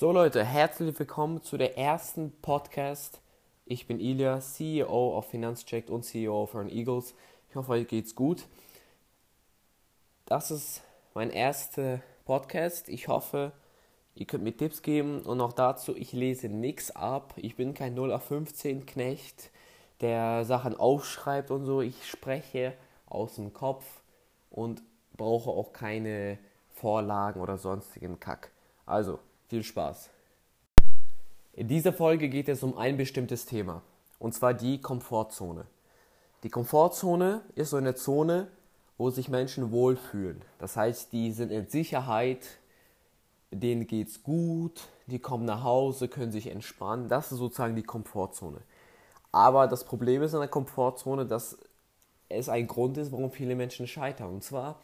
So Leute, herzlich willkommen zu der ersten Podcast. Ich bin Ilya, CEO auf Finanzcheck und CEO von Eagles. Ich hoffe, euch geht's gut. Das ist mein erster Podcast. Ich hoffe, ihr könnt mir Tipps geben und auch dazu, ich lese nichts ab. Ich bin kein 0 auf 15 Knecht, der Sachen aufschreibt und so. Ich spreche aus dem Kopf und brauche auch keine Vorlagen oder sonstigen Kack. Also, viel Spaß. In dieser Folge geht es um ein bestimmtes Thema, und zwar die Komfortzone. Die Komfortzone ist so eine Zone, wo sich Menschen wohlfühlen. Das heißt, die sind in Sicherheit, denen geht's gut, die kommen nach Hause, können sich entspannen. Das ist sozusagen die Komfortzone. Aber das Problem ist in der Komfortzone, dass es ein Grund ist, warum viele Menschen scheitern. Und zwar,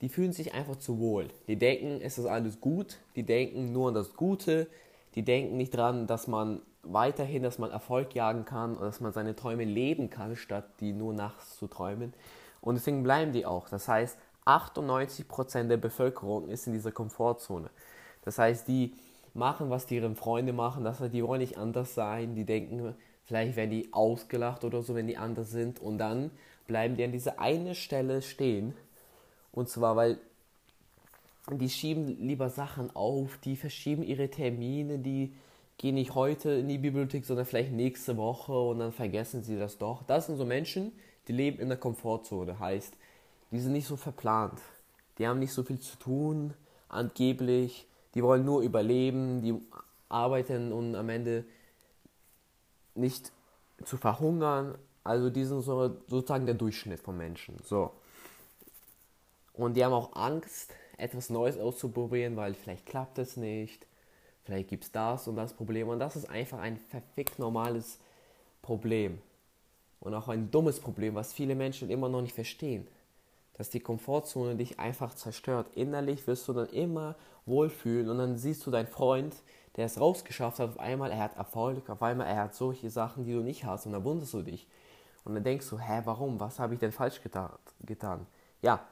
die fühlen sich einfach zu wohl. Die denken, es ist alles gut, die denken nur an das Gute, die denken nicht dran, dass man weiterhin, dass man Erfolg jagen kann oder dass man seine Träume leben kann, statt die nur nachts zu träumen. Und deswegen bleiben die auch. Das heißt, 98% der Bevölkerung ist in dieser Komfortzone. Das heißt, die machen, was ihre Freunde machen, das heißt, die wollen nicht anders sein, die denken, vielleicht werden die ausgelacht oder so, wenn die anders sind und dann bleiben die an dieser eine Stelle stehen und zwar, weil die schieben lieber Sachen auf, die verschieben ihre Termine, die gehen nicht heute in die Bibliothek, sondern vielleicht nächste Woche und dann vergessen sie das doch. Das sind so Menschen, die leben in der Komfortzone, heißt, die sind nicht so verplant, die haben nicht so viel zu tun, angeblich, die wollen nur überleben, die arbeiten und am Ende nicht zu verhungern. Also die sind so, sozusagen der Durchschnitt von Menschen. So. Und die haben auch Angst, etwas Neues auszuprobieren, weil vielleicht klappt es nicht, vielleicht gibt es das und das Problem. Und das ist einfach ein verfickt normales Problem. Und auch ein dummes Problem, was viele Menschen immer noch nicht verstehen. Dass die Komfortzone dich einfach zerstört. Innerlich wirst du dann immer wohlfühlen und dann siehst du deinen Freund, der es rausgeschafft hat, auf einmal er hat Erfolg, auf einmal er hat solche Sachen, die du nicht hast und dann wunderst du dich. Und dann denkst du, hä, warum? Was habe ich denn falsch getan? Ja,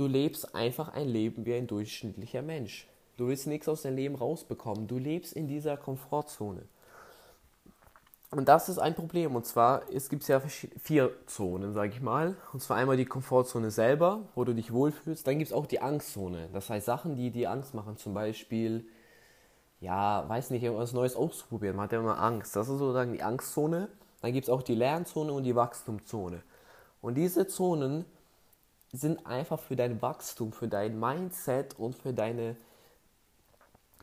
Du lebst einfach ein Leben wie ein durchschnittlicher Mensch. Du willst nichts aus deinem Leben rausbekommen. Du lebst in dieser Komfortzone. Und das ist ein Problem. Und zwar, es gibt ja vier Zonen, sage ich mal. Und zwar einmal die Komfortzone selber, wo du dich wohlfühlst. Dann gibt es auch die Angstzone. Das heißt, Sachen, die dir Angst machen. Zum Beispiel, ja, weiß nicht, irgendwas Neues auszuprobieren. Man hat ja immer Angst. Das ist sozusagen die Angstzone. Dann gibt es auch die Lernzone und die Wachstumszone. Und diese Zonen sind einfach für dein Wachstum, für dein Mindset und für deine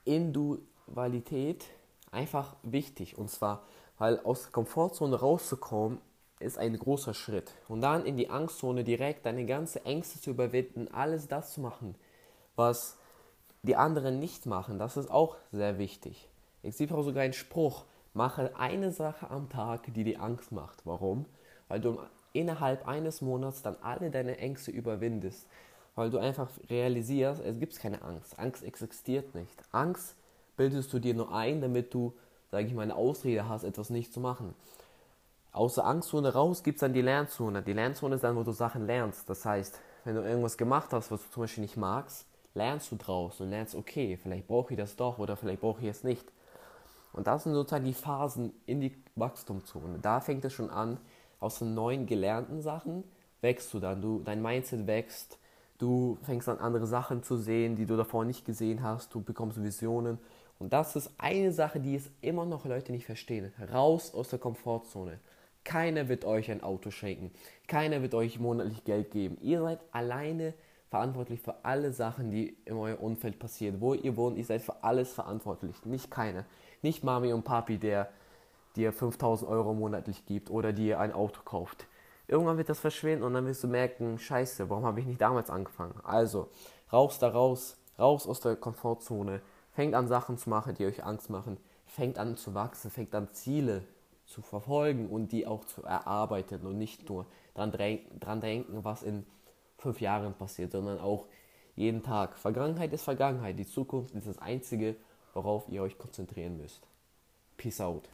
Individualität einfach wichtig. Und zwar, weil aus der Komfortzone rauszukommen, ist ein großer Schritt. Und dann in die Angstzone direkt deine ganze Ängste zu überwinden, alles das zu machen, was die anderen nicht machen, das ist auch sehr wichtig. Es gibt auch sogar einen Spruch, mache eine Sache am Tag, die dir Angst macht. Warum? Weil du innerhalb eines Monats dann alle deine Ängste überwindest, weil du einfach realisierst, es gibt keine Angst. Angst existiert nicht. Angst bildest du dir nur ein, damit du, sage ich mal, eine Ausrede hast, etwas nicht zu machen. Aus der Angstzone raus gibt es dann die Lernzone. Die Lernzone ist dann, wo du Sachen lernst. Das heißt, wenn du irgendwas gemacht hast, was du zum Beispiel nicht magst, lernst du draus und lernst, okay, vielleicht brauche ich das doch oder vielleicht brauche ich es nicht. Und das sind sozusagen die Phasen in die Wachstumszone. Da fängt es schon an, aus den neuen gelernten Sachen wächst du dann. Du, dein Mindset wächst, du fängst an andere Sachen zu sehen, die du davor nicht gesehen hast, du bekommst Visionen. Und das ist eine Sache, die es immer noch Leute nicht verstehen. Raus aus der Komfortzone. Keiner wird euch ein Auto schenken. Keiner wird euch monatlich Geld geben. Ihr seid alleine verantwortlich für alle Sachen, die in eurem Umfeld passieren. Wo ihr wohnt, ihr seid für alles verantwortlich. Nicht keiner. Nicht Mami und Papi, der dir 5000 Euro monatlich gibt oder dir ein Auto kauft. Irgendwann wird das verschwinden und dann wirst du merken, scheiße, warum habe ich nicht damals angefangen? Also, raus da raus, raus aus der Komfortzone, fängt an Sachen zu machen, die euch Angst machen, fängt an zu wachsen, fängt an Ziele zu verfolgen und die auch zu erarbeiten und nicht nur dran, dran denken, was in fünf Jahren passiert, sondern auch jeden Tag. Vergangenheit ist Vergangenheit, die Zukunft ist das Einzige, worauf ihr euch konzentrieren müsst. Peace out.